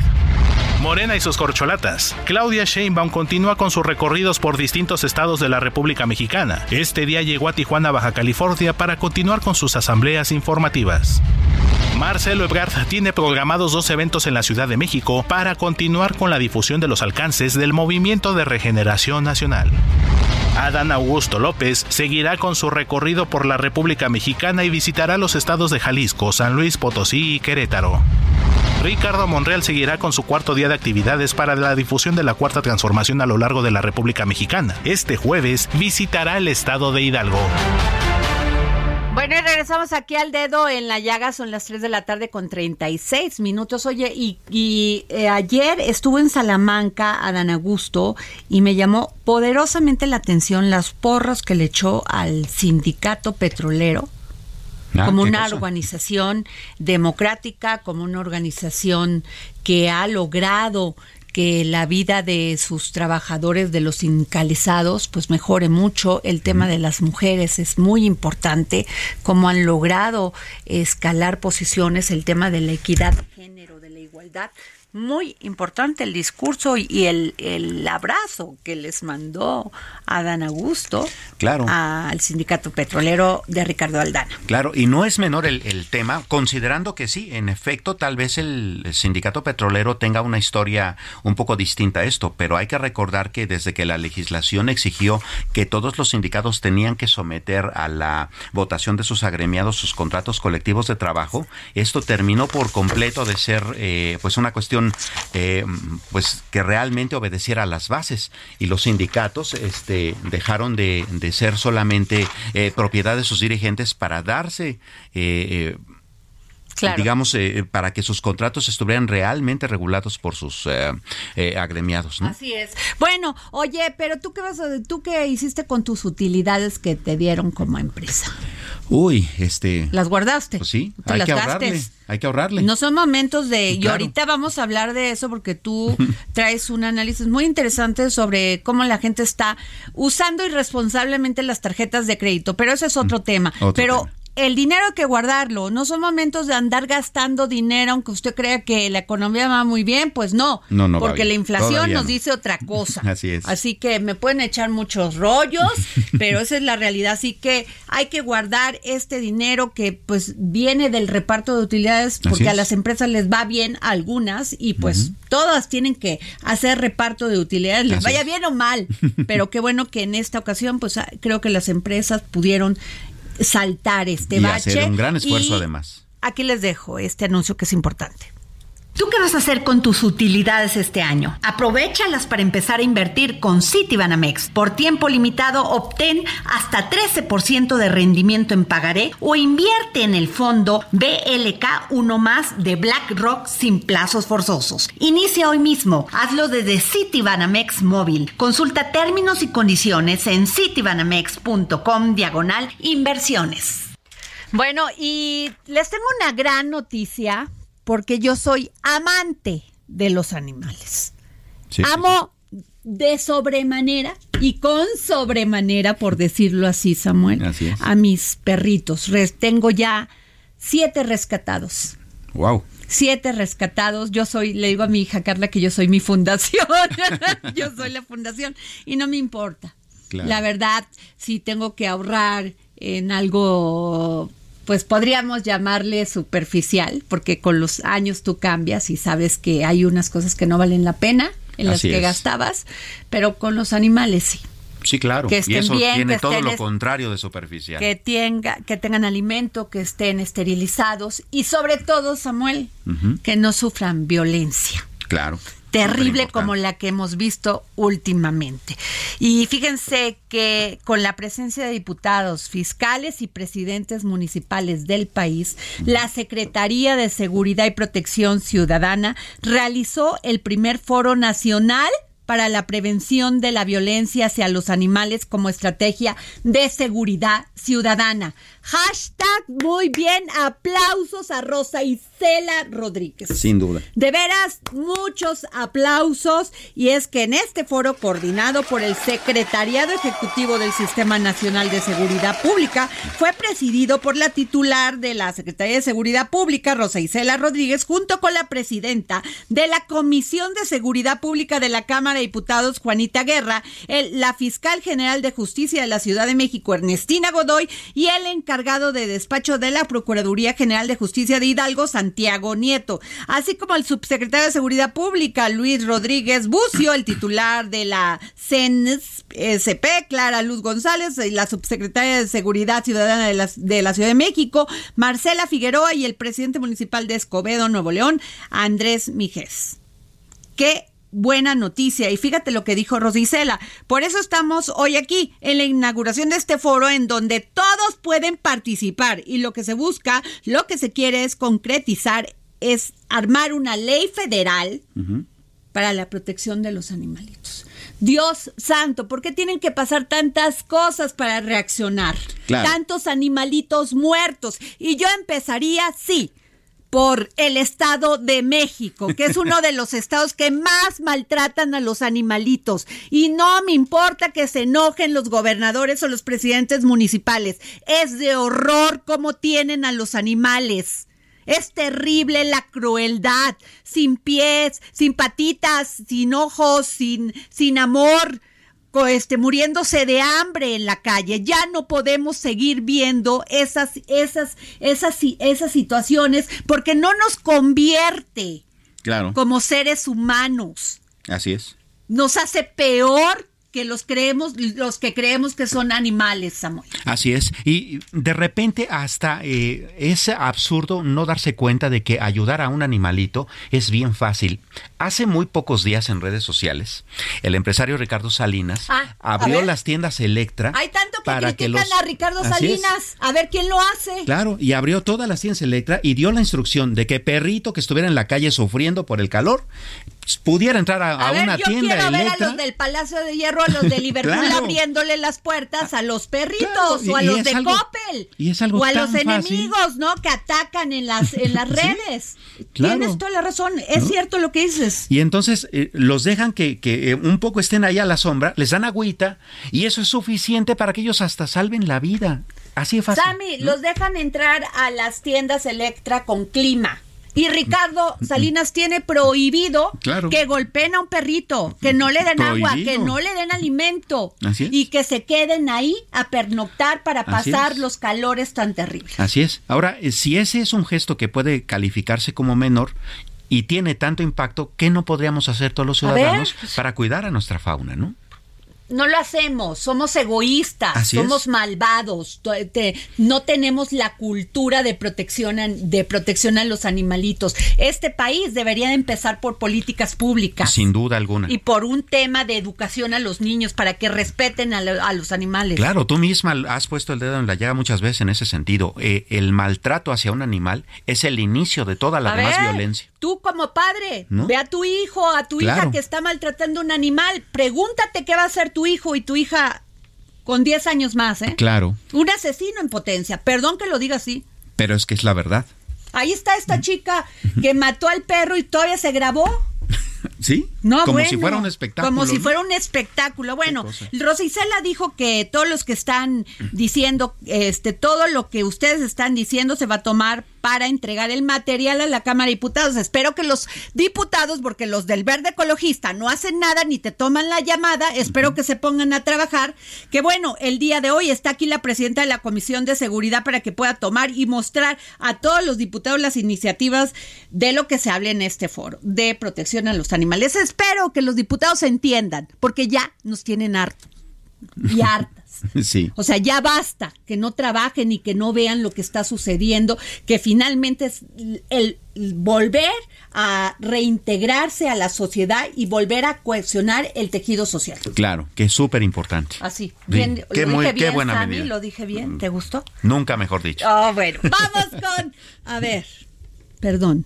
Morena y sus corcholatas. Claudia Sheinbaum continúa con sus recorridos por distintos estados de la República Mexicana. Este día llegó a Tijuana, Baja California, para continuar con sus asambleas informativas. Marcelo Ebrard tiene programados dos eventos en la Ciudad de México para continuar con la difusión de los alcances del Movimiento de Regeneración Nacional. Adán Augusto López seguirá con su recorrido por la República Mexicana y visitará los estados de Jalisco, San Luis Potosí y Querétaro. Ricardo Monreal seguirá con su cuarto día de actividades para la difusión de la cuarta transformación a lo largo de la República Mexicana. Este jueves visitará el estado de Hidalgo. Bueno, y regresamos aquí al dedo en la llaga, son las 3 de la tarde con 36 minutos. Oye, y, eh, ayer estuvo en Salamanca Adán Augusto y me llamó poderosamente la atención las porras que le echó al sindicato petrolero. Ah, como ¿qué una cosa? organización democrática, como una organización que ha logrado que la vida de sus trabajadores, de los sindicalizados, pues mejore mucho. El tema de las mujeres es muy importante, cómo han logrado escalar posiciones, el tema de la equidad de género, de la igualdad. Muy importante el discurso y el, el abrazo que les mandó Adán Augusto Claro. al sindicato petrolero de Ricardo Aldana. Claro, y no es menor el, el tema, considerando que sí, en efecto, tal vez el sindicato petrolero tenga una historia un poco distinta a esto, pero hay que recordar que desde que la legislación exigió que todos los sindicatos tenían que someter a la votación de sus agremiados sus contratos colectivos de trabajo, esto terminó por completo de ser eh, pues una cuestión eh, pues que realmente obedeciera a las bases y los sindicatos este dejaron de, de ser solamente eh, propiedad de sus dirigentes para darse eh, eh, Claro. digamos eh, para que sus contratos estuvieran realmente regulados por sus eh, eh, agremiados ¿no? Así es. Bueno, oye, pero tú qué vas a, tú qué hiciste con tus utilidades que te dieron como empresa? Uy este ¿Las guardaste? pues sí ¿Te hay las que gastes? ahorrarle hay que ahorrarle No son momentos de... Y ahorita vamos a hablar de eso porque tú (laughs) traes un análisis muy interesante sobre cómo la gente está usando irresponsablemente las tarjetas de crédito, pero ese es otro tema. otro pero tema. El dinero hay que guardarlo. No son momentos de andar gastando dinero, aunque usted crea que la economía va muy bien, pues no. No, no porque la inflación nos no. dice otra cosa. (laughs) Así es. Así que me pueden echar muchos rollos, (laughs) pero esa es la realidad. Así que hay que guardar este dinero que pues viene del reparto de utilidades, porque a las empresas les va bien a algunas y pues todas tienen que hacer reparto de utilidades, les Así vaya es. bien o mal. (laughs) Pero qué bueno que en esta ocasión pues ah, creo que las empresas pudieron saltar este y bache. hacer un gran esfuerzo Y además. Aquí les dejo este anuncio que es importante. ¿Tú qué vas a hacer con tus utilidades este año? Aprovechalas para empezar a invertir con Citibanamex. Por tiempo limitado, obtén hasta 13% de rendimiento en pagaré o invierte en el fondo BLK 1 más de BlackRock sin plazos forzosos. Inicia hoy mismo. Hazlo desde Citibanamex móvil. Consulta términos y condiciones en citibanamex.com diagonal inversiones. Bueno, y les tengo una gran noticia porque yo soy amante de los animales. Amo de sobremanera y con sobremanera, por decirlo así, Samuel, Así es. a mis perritos. Tengo ya siete rescatados. Wow. Siete rescatados. Yo soy, le digo a mi hija Carla que yo soy mi fundación. (laughs) yo soy la fundación y no me importa. Claro. La verdad, si tengo que ahorrar en algo, pues podríamos llamarle superficial, porque con los años tú cambias y sabes que hay unas cosas que no valen la pena en las Así que es. gastabas, pero con los animales sí. Sí, claro. Que y estén eso bien, tiene que todo estén lo contrario de superficial. Que, tenga, que tengan alimento, que estén esterilizados y sobre todo, Samuel, que no sufran violencia Claro. Terrible como la que hemos visto últimamente. Y fíjense que con la presencia de diputados, fiscales y presidentes municipales del país, la Secretaría de Seguridad y Protección Ciudadana realizó el primer foro nacional para la prevención de la violencia hacia los animales como estrategia de seguridad ciudadana. Hashtag muy bien, aplausos a Rosa Isela Rodríguez. Sin duda. De veras, muchos aplausos. Y es que en este foro coordinado por el Secretariado Ejecutivo del Sistema Nacional de Seguridad Pública, fue presidido por la titular de la Secretaría de Seguridad Pública, Rosa Isela Rodríguez, junto con la presidenta de la Comisión de Seguridad Pública de la Cámara de Diputados, Juanita Guerra, el- la fiscal general de Justicia de la Ciudad de México, Ernestina Godoy, y el encargado de despacho de la Procuraduría General de Justicia de Hidalgo, Santiago Nieto, así como el subsecretario de Seguridad Pública, Luis Rodríguez Bucio, el titular de la CNSP, Clara Luz González, y la subsecretaria de Seguridad Ciudadana de la, de la Ciudad de México, Marcela Figueroa, y el presidente municipal de Escobedo, Nuevo León, Andrés Mijés. Qué buena noticia. Y fíjate lo que dijo Rosicela. Por eso estamos hoy aquí, en la inauguración de este foro, en donde todos pueden participar. Y lo que se busca, lo que se quiere es concretizar, es armar una ley federal para la protección de los animalitos. Dios santo, ¿por qué tienen que pasar tantas cosas para reaccionar? Claro. Tantos animalitos muertos. Y yo empezaría, sí, por el Estado de México, que es uno de los estados que más maltratan a los animalitos. Y no me importa que se enojen los gobernadores o los presidentes municipales. Es de horror cómo tienen a los animales. Es terrible la crueldad, sin pies, sin patitas, sin ojos, sin, sin amor, este, muriéndose de hambre en la calle. Ya no podemos seguir viendo esas, esas, esas, esas situaciones porque no nos convierte Claro. como seres humanos. Así es. Nos hace peor que los creemos, los que creemos que son animales, Samuel. Así es. Y de repente hasta eh, es absurdo no darse cuenta de que ayudar a un animalito es bien fácil. Hace muy pocos días en redes sociales, el empresario Ricardo Salinas Ah, abrió las tiendas Electra. Hay tanto que para que critican los- a Ricardo. Salinas. A ver quién lo hace. Claro, y abrió todas las tiendas Electra y dio la instrucción de que perrito que estuviera en la calle sufriendo por el calor pudiera entrar a, a A ver, una yo tienda quiero ver a los del Palacio de Hierro, a los de (laughs) Liverpool Claro. abriéndole las puertas a los perritos Claro, y- o a los de algo- Coppel y es algo o a tan los fácil. enemigos, ¿no? Que atacan en las en las (laughs) Sí, redes. claro. Tienes toda la razón, es ¿No? cierto lo que dices. Y entonces eh, los dejan que, que, eh, un poco estén ahí a la sombra, les dan agüita y eso es suficiente para que ellos hasta salven la vida. así de fácil. Sammy, los dejan entrar a las tiendas Electra con clima. Y Ricardo Salinas tiene prohibido Claro. que golpeen a un perrito, que no le den agua, que no le den alimento y que se queden ahí a pernoctar para pasar los calores tan terribles. Así es. Ahora, eh, si ese es un gesto que puede calificarse como menor y tiene tanto impacto, ¿qué no podríamos hacer todos los ciudadanos para cuidar a nuestra fauna, no? No lo hacemos, somos egoístas, Así somos es. malvados, te- no tenemos la cultura de protección, a- de protección a los animalitos. Este país debería de empezar por políticas públicas. Sin duda alguna. Y por un tema de educación a los niños para que respeten a, lo- a los animales. Claro, tú misma has puesto el dedo en la llaga muchas veces en ese sentido. Eh, el maltrato hacia un animal es el inicio de toda la A demás ver, violencia. Tú como padre, ¿No? ve a tu hijo, a tu hija que está maltratando un animal, pregúntate qué va a hacer tu hijo y tu hija con 10 años más, ¿eh? Claro, Un asesino en potencia, perdón que lo diga así. pero es que es la verdad. Ahí está esta chica que mató al perro y todavía se grabó. (laughs) ¿Sí? No, Como bueno, si fuera un espectáculo. Como si fuera un espectáculo. Bueno, cosa. Rosicela dijo que todos los que están diciendo, este, todo lo que ustedes están diciendo se va a tomar para entregar el material a la Cámara de Diputados. Espero que los diputados, porque los del Verde Ecologista no hacen nada ni te toman la llamada, espero que se pongan a trabajar. Que bueno, el día de hoy está aquí la presidenta de la Comisión de Seguridad para que pueda tomar y mostrar a todos los diputados las iniciativas de lo que se hable en este foro, de protección a los animales. Espero que los diputados entiendan, porque ya nos tienen hartos y hartas. (laughs) Sí. O sea, ya basta que no trabajen y que no vean lo que está sucediendo, que finalmente es el, volver a reintegrarse a la sociedad y volver a cohesionar el tejido social. Claro, que es súper importante. Así. Sí, Bien, qué lo muy- dije qué bien, buena Sammy, medida. lo dije bien. ¿Te gustó? Nunca mejor dicho. Oh, bueno. Vamos con. A ver. Perdón.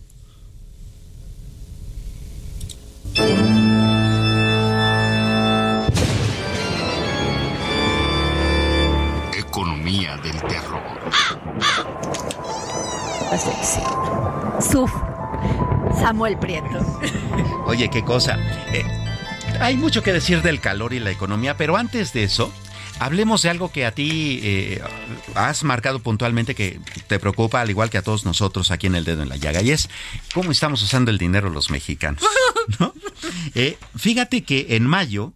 Del terror. Así, sí. Suf. Samuel Prieto. (laughs) Oye, qué cosa. Eh, hay mucho que decir del calor y la economía, pero antes de eso, hablemos de algo que a ti eh, has marcado puntualmente que te preocupa, al igual que a todos nosotros aquí en el dedo en la llaga, y es cómo estamos usando el dinero los mexicanos. ¿no? (laughs) Eh, fíjate que en mayo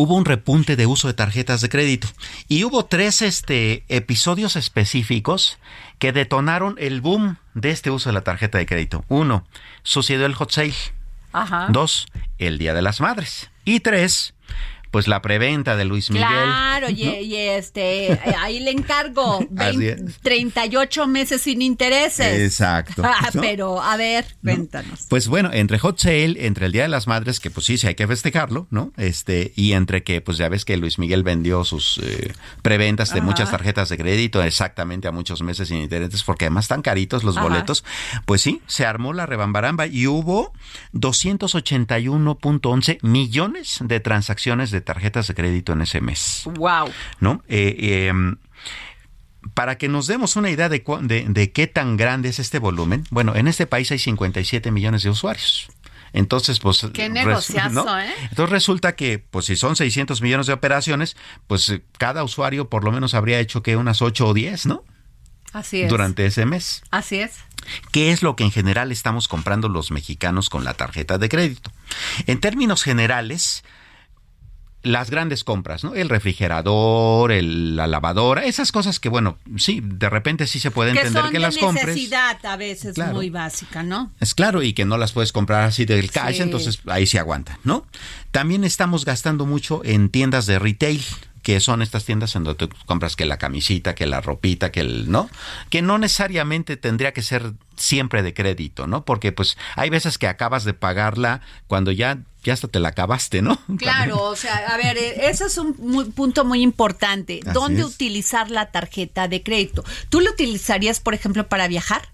hubo un repunte de uso de tarjetas de crédito y hubo tres este, episodios específicos que detonaron el boom de este uso de la tarjeta de crédito. Uno, sucedió el hot sale. Ajá. Dos, el Día de las Madres. Y tres, pues la preventa de Luis Miguel. Claro, y, y este, ahí le encargo (laughs) Así 20 es. 38 meses sin intereses. Exacto. (laughs) Ah, ¿No? Pero, a ver, cuéntanos. Pues bueno, entre Hot Sale, entre el Día de las Madres, que pues sí, sí hay que festejarlo, ¿no? Este, y entre que, pues ya ves que Luis Miguel vendió sus eh, preventas de Ajá. muchas tarjetas de crédito exactamente a muchos meses sin intereses, porque además están caritos los Ajá. boletos. Pues sí, se armó la rebambaramba y hubo 281.11 millones de transacciones de tarjetas de crédito en ese mes. Wow. ¿no? Eh, eh, para que nos demos una idea de, de, de qué tan grande es este volumen, bueno, en este país hay 57 millones de usuarios. Entonces, pues... Qué negociazo, ¿eh? Entonces resulta que, pues si son 600 millones de operaciones, pues eh, cada usuario por lo menos habría hecho que unas 8 o 10, ¿no? Así es. Durante ese mes. Así es. ¿Qué es lo que en general estamos comprando los mexicanos con la tarjeta de crédito? En términos generales, las grandes compras, ¿no? El refrigerador, el- la lavadora, esas cosas que, bueno, sí, de repente sí se puede Que entender son que de las compres. necesidad a veces Claro. muy básica, ¿no? Es claro, y que no las puedes comprar así del cash, Sí. entonces ahí se aguanta, ¿no? También estamos gastando mucho en tiendas de retail que son estas tiendas en donde tú compras que la camisita, que la ropita, que el, ¿no? Que no necesariamente tendría que ser siempre de crédito, ¿no? Porque pues hay veces que acabas de pagarla cuando ya ya hasta te la acabaste, ¿no? (laughs) Claro, o sea, a ver, eh, ese es un muy- punto muy importante. Así ¿Dónde es. utilizar la tarjeta de crédito? ¿Tú lo utilizarías, por ejemplo, para viajar?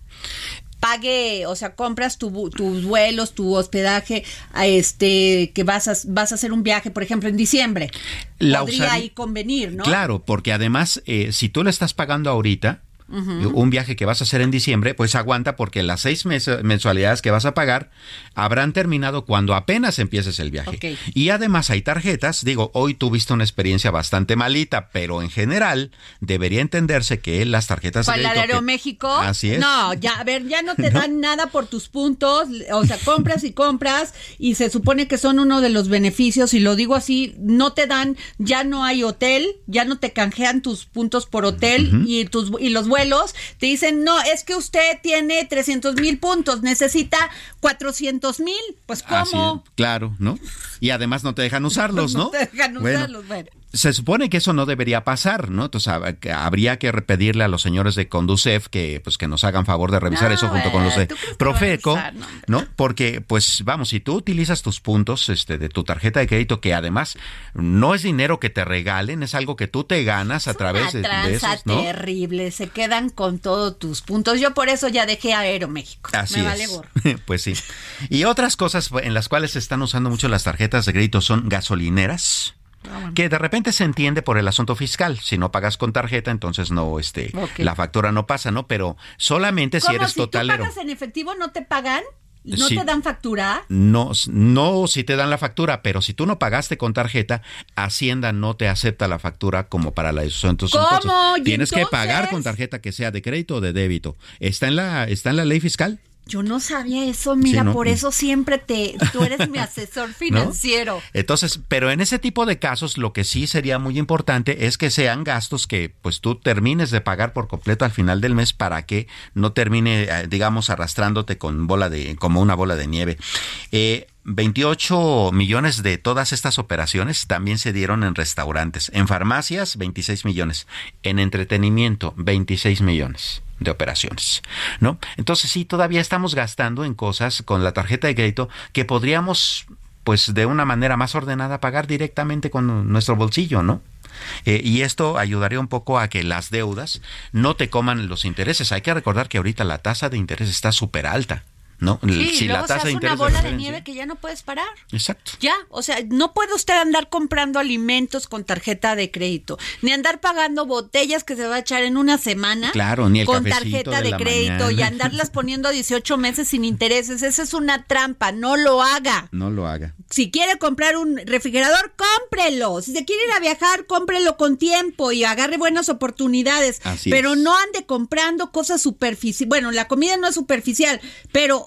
Pague, o sea, compras tu tus vuelos, tu hospedaje, a este, que vas a, vas a hacer un viaje, por ejemplo, en diciembre. La Podría ahí convenir, ¿no? Claro, porque además, eh, si tú le estás pagando ahorita, un viaje que vas a hacer en diciembre, pues aguanta porque las seis mensualidades que vas a pagar habrán terminado cuando apenas empieces el viaje. Y además hay tarjetas, digo, hoy tuviste una experiencia bastante malita, pero en general debería entenderse que las tarjetas de crédito... ¿Para el Aeroméxico? Así es. No, ya, a ver, ya no te dan (laughs) nada por tus puntos, o sea, compras y compras y se supone que son uno de los beneficios. Y lo digo así, no te dan, ya no hay hotel, ya no te canjean tus puntos por hotel y tus y los vuelos, te dicen, no, es que usted tiene 300 mil puntos, necesita 400 mil, pues ¿cómo? claro, ¿no? Y además no te dejan usarlos, (laughs) ¿no? no te dejan usarlos, bueno se supone que eso no debería pasar, ¿no? Entonces habría que pedirle a los señores de Conducef que pues que nos hagan favor de revisar eso junto con los de Profeco, no, Porque pues vamos, si tú utilizas tus puntos este de tu tarjeta de crédito que además no es dinero que te regalen, es algo que tú te ganas a través de, esos, ¿no? terrible, se quedan con todos tus puntos. Yo por eso ya dejé Aeroméxico. Así Me es. (laughs) pues sí. Y otras cosas en las cuales se están usando mucho las tarjetas de crédito son gasolineras Ah, que de repente se entiende por el asunto fiscal. Si no pagas con tarjeta, entonces no, este, la factura no pasa, ¿no? Pero solamente si eres totalero. Si pagas en efectivo, no te pagan. ¿No te dan factura? No, no, si te dan la factura, pero si tú no pagaste con tarjeta, Hacienda no te acepta la factura como para la Entonces, ¿Cómo? tienes que pagar con tarjeta que sea de crédito o de débito. Está en la, está en la ley fiscal. Yo no sabía eso, mira, por eso siempre te, tú eres mi (laughs) asesor financiero. Entonces, pero en ese tipo de casos, lo que sí sería muy importante es que sean gastos que pues tú termines de pagar por completo al final del mes para que no termine, eh, digamos, arrastrándote con bola de, como una bola de nieve. Eh, 28 millones de todas estas operaciones también se dieron en restaurantes, en farmacias 26 millones, en entretenimiento 26 millones de operaciones, ¿no? Entonces sí, todavía estamos gastando en cosas con la tarjeta de crédito que podríamos, pues de una manera más ordenada, pagar directamente con nuestro bolsillo, ¿no? Eh, y esto ayudaría un poco a que las deudas no te coman los intereses. Hay que recordar que ahorita la tasa de interés está súper alta. ¿No? Sí, si la tasa de una bola de, nieve que ya no puedes parar. Exacto. Ya, o sea, no puede usted andar comprando alimentos con tarjeta de crédito, ni andar pagando botellas que se va a echar en una semana claro, ni el con tarjeta de, crédito y andarlas (laughs) poniendo a 18 meses sin intereses. Esa es una trampa, no lo haga. No lo haga. Si quiere comprar un refrigerador, cómprelo. Si se quiere ir a viajar, cómprelo con tiempo y agarre buenas oportunidades. pero no ande comprando cosas superficiales. Bueno, la comida no es superficial, pero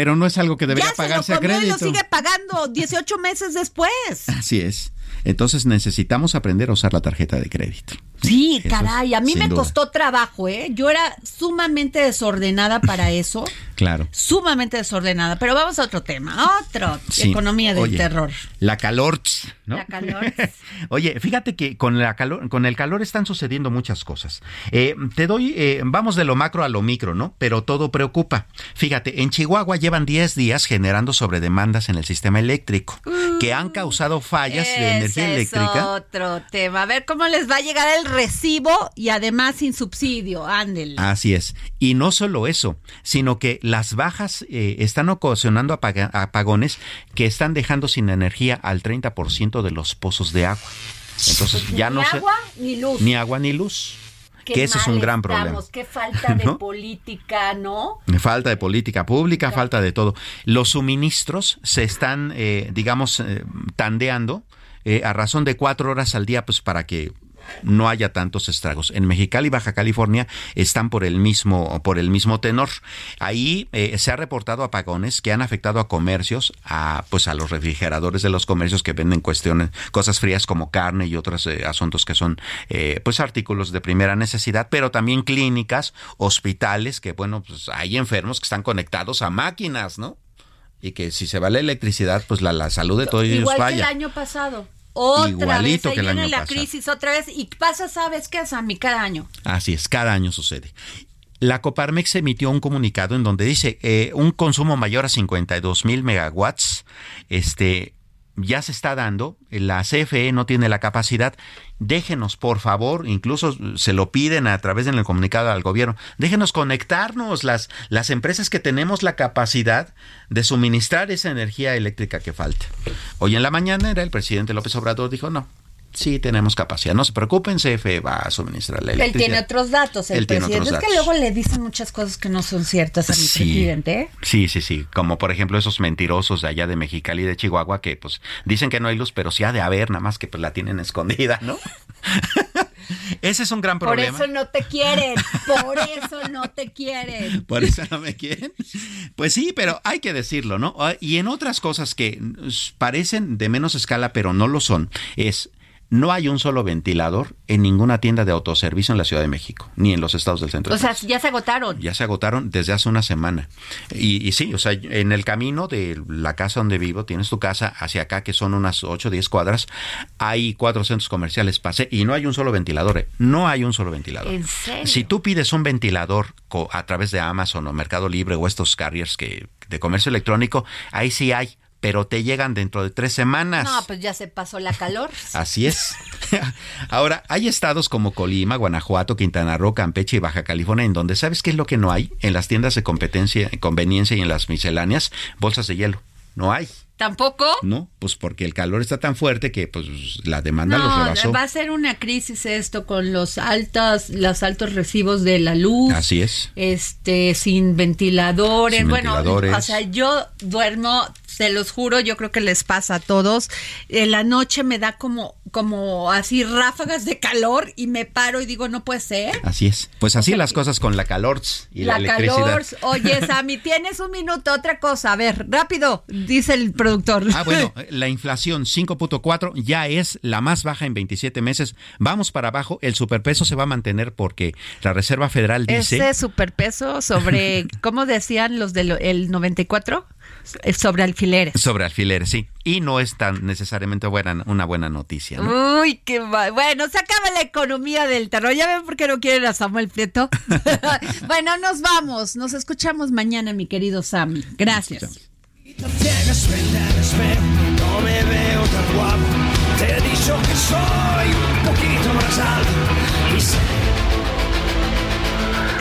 pero no es algo que debería pagarse a crédito. Y lo sigue pagando 18 meses después. Así es. Entonces necesitamos aprender a usar la tarjeta de crédito. Sí, caray, a mí me costó trabajo, ¿eh? Yo era sumamente desordenada para (laughs) eso. Claro. Sumamente desordenada. Pero vamos a otro tema, otro. Economía del terror. La calor, ¿no? La calor. (laughs) Oye, fíjate que con, la calor, con el calor están sucediendo muchas cosas. Eh, te doy, eh, vamos de lo macro a lo micro, ¿no? Pero todo preocupa. Fíjate, en Chihuahua llevan 10 días generando sobredemandas en el sistema eléctrico que han causado fallas de energía eléctrica. Es otro tema. A ver cómo les va a llegar el recibo y además sin subsidio. Ándele. Así es. Y no solo eso, sino que las bajas eh, están ocasionando apagones que están dejando sin energía al 30% de los pozos de agua. Entonces pues ya no ni agua ni luz. Ni agua ni luz. que ese es un gran problema. Qué falta de política, ¿no? Falta de política pública, falta de todo. Los suministros se están, eh, digamos, eh, tandeando a razón de cuatro horas al día, pues para que no haya tantos estragos. En Mexicali y Baja California están por el mismo, por el mismo tenor. Ahí eh, se ha reportado apagones que han afectado a comercios, a pues a los refrigeradores de los comercios que venden cuestiones, cosas frías como carne y otros eh, asuntos que son eh, pues artículos de primera necesidad, pero también clínicas, hospitales, que bueno, pues hay enfermos que están conectados a máquinas, ¿no? Y que si se va la electricidad, pues la, la salud de todos ellos falla. Igual que el año pasado. Otra Igualito vez, que el viene la crisis otra vez y pasa, ¿sabes qué, Sammy? Cada año. Así es, cada año sucede. La Coparmex emitió un comunicado en donde dice eh, un consumo mayor a 52 mil megawatts este, ya se está dando, la CFE no tiene la capacidad, déjenos por favor, incluso se lo piden a través del comunicado al gobierno, déjenos conectarnos las, las empresas que tenemos la capacidad de suministrar esa energía eléctrica que falta. Hoy en la mañana era el presidente López Obrador dijo, no, sí tenemos capacidad. No se preocupen, CFE va a suministrar la electricidad. Él tiene otros datos, el Él tiene presidente. otros es que datos. luego le dicen muchas cosas que no son ciertas a mi Sí. presidente. ¿eh? Sí, sí, sí. Como por ejemplo esos mentirosos de allá de Mexicali y de Chihuahua que pues dicen que no hay luz, pero sí ha de haber, nada más que pues la tienen escondida, ¿no? (laughs) Ese es un gran Por problema. eso no te quieren, por eso no te quieren. (laughs) Por eso no me quieren. Pues sí, pero hay que decirlo, ¿no? Ah, Y en otras cosas que mm, parecen de menos escala, pero no lo son, es no hay un solo ventilador en ninguna tienda de autoservicio en la Ciudad de México, ni en los estados del centro. O sea, ya se agotaron. ya se agotaron desde hace una semana. Y, y sí, o sea, en el camino de la casa donde vivo, tienes tu casa hacia acá, que son unas 8 o 10 cuadras, hay cuatro centros comerciales, pasé, y no hay un solo ventilador, eh, no hay un solo ventilador. ¿En serio? Si tú pides un ventilador a través de Amazon o Mercado Libre o estos carriers que de comercio electrónico, ahí sí hay, pero te llegan dentro de tres semanas. No, pues ya se pasó la calor. (laughs) Así es. (laughs) Ahora, hay estados como Colima, Guanajuato, Quintana Roo, Campeche y Baja California en donde sabes qué es lo que no hay en las tiendas de competencia, conveniencia y en las misceláneas, bolsas de hielo. No hay. ¿Tampoco? No, pues porque el calor está tan fuerte que pues la demanda los No, rebasó. va a ser una crisis esto con los altos, los altos recibos de la luz. Así es. Este, sin ventiladores. Sin bueno, ventiladores. o sea, yo duermo, se los juro, yo creo que les pasa a todos. En la noche me da como, como así ráfagas de calor y me paro y digo, no puede ser. Así es. Pues así las cosas con la calor y la, La, electricidad. calor. Oye, (laughs) Sammy, tienes un minuto, otra cosa. A ver, rápido, dice el productor. Ah, bueno, (laughs) la inflación 5.4 ya es la más baja en 27 meses. Vamos para abajo, el superpeso se va a mantener porque la Reserva Federal dice... Ese superpeso sobre, (laughs) ¿cómo decían los del el 94? Eh, Sobre alfileres. Sobre alfileres, sí. Y no es tan necesariamente buena, una buena noticia. ¿no? Uy, qué va- Bueno, se acaba la economía del terror. ¿Ya ven por qué no quieren a Samuel Prieto? (laughs) (laughs) bueno, nos vamos. Nos escuchamos mañana, mi querido Sammy. Gracias. No me veo tan guapo. Te he dicho que soy un poquito más alto. Y sé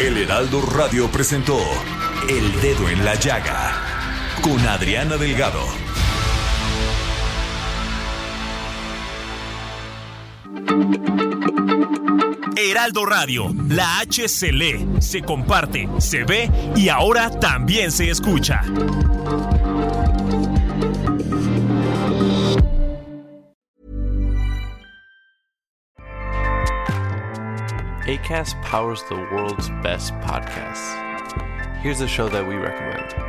El Heraldo Radio presentó El Dedo en la Llaga con Adriana Delgado. Heraldo Radio, la H se lee, se comparte, se ve y ahora también se escucha. ACAST powers the world's best podcasts. Here's a show that we recommend.